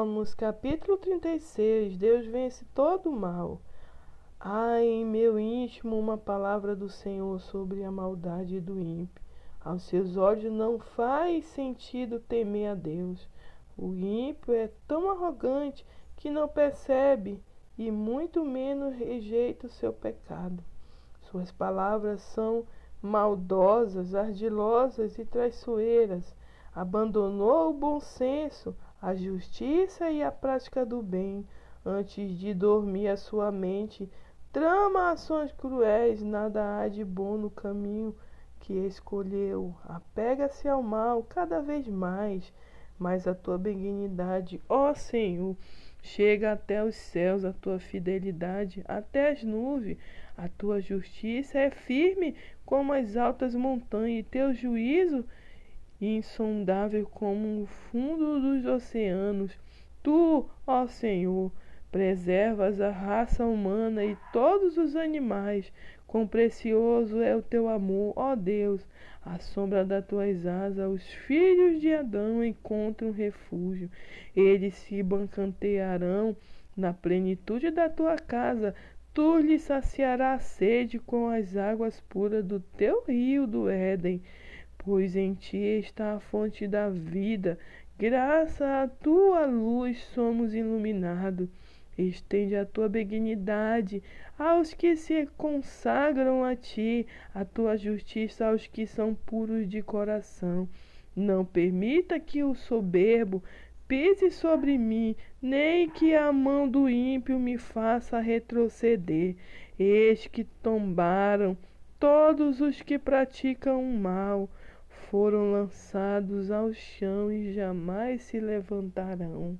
Salmos capítulo 36 Deus vence todo o mal. Há em meu íntimo uma palavra do Senhor sobre a maldade do ímpio. Aos seus olhos não faz sentido temer a Deus. O ímpio é tão arrogante que não percebe e muito menos rejeita o seu pecado. Suas palavras são maldosas, ardilosas e traiçoeiras. Abandonou o bom senso a justiça e a prática do bem. Antes de dormir a sua mente, trama ações cruéis, nada há de bom no caminho que escolheu. Apega-se ao mal cada vez mais, mas a tua benignidade, ó Senhor, chega até os céus, a tua fidelidade até as nuvens. A tua justiça é firme como as altas montanhas, e teu juízo insondável como o fundo dos oceanos. Tu, ó Senhor, preservas a raça humana e todos os animais. Quão precioso é o teu amor, ó Deus! À sombra das tuas asas, os filhos de Adão encontram refúgio. Eles se bancantearão na plenitude da tua casa. Tu lhes saciarás a sede com as águas puras do teu rio do Éden pois em ti está a fonte da vida. Graças à tua luz somos iluminados. Estende a tua benignidade aos que se consagram a ti, a tua justiça aos que são puros de coração. Não permita que o soberbo pise sobre mim, nem que a mão do ímpio me faça retroceder. Eis que tombaram todos os que praticam o mal foram lançados ao chão e jamais se levantarão.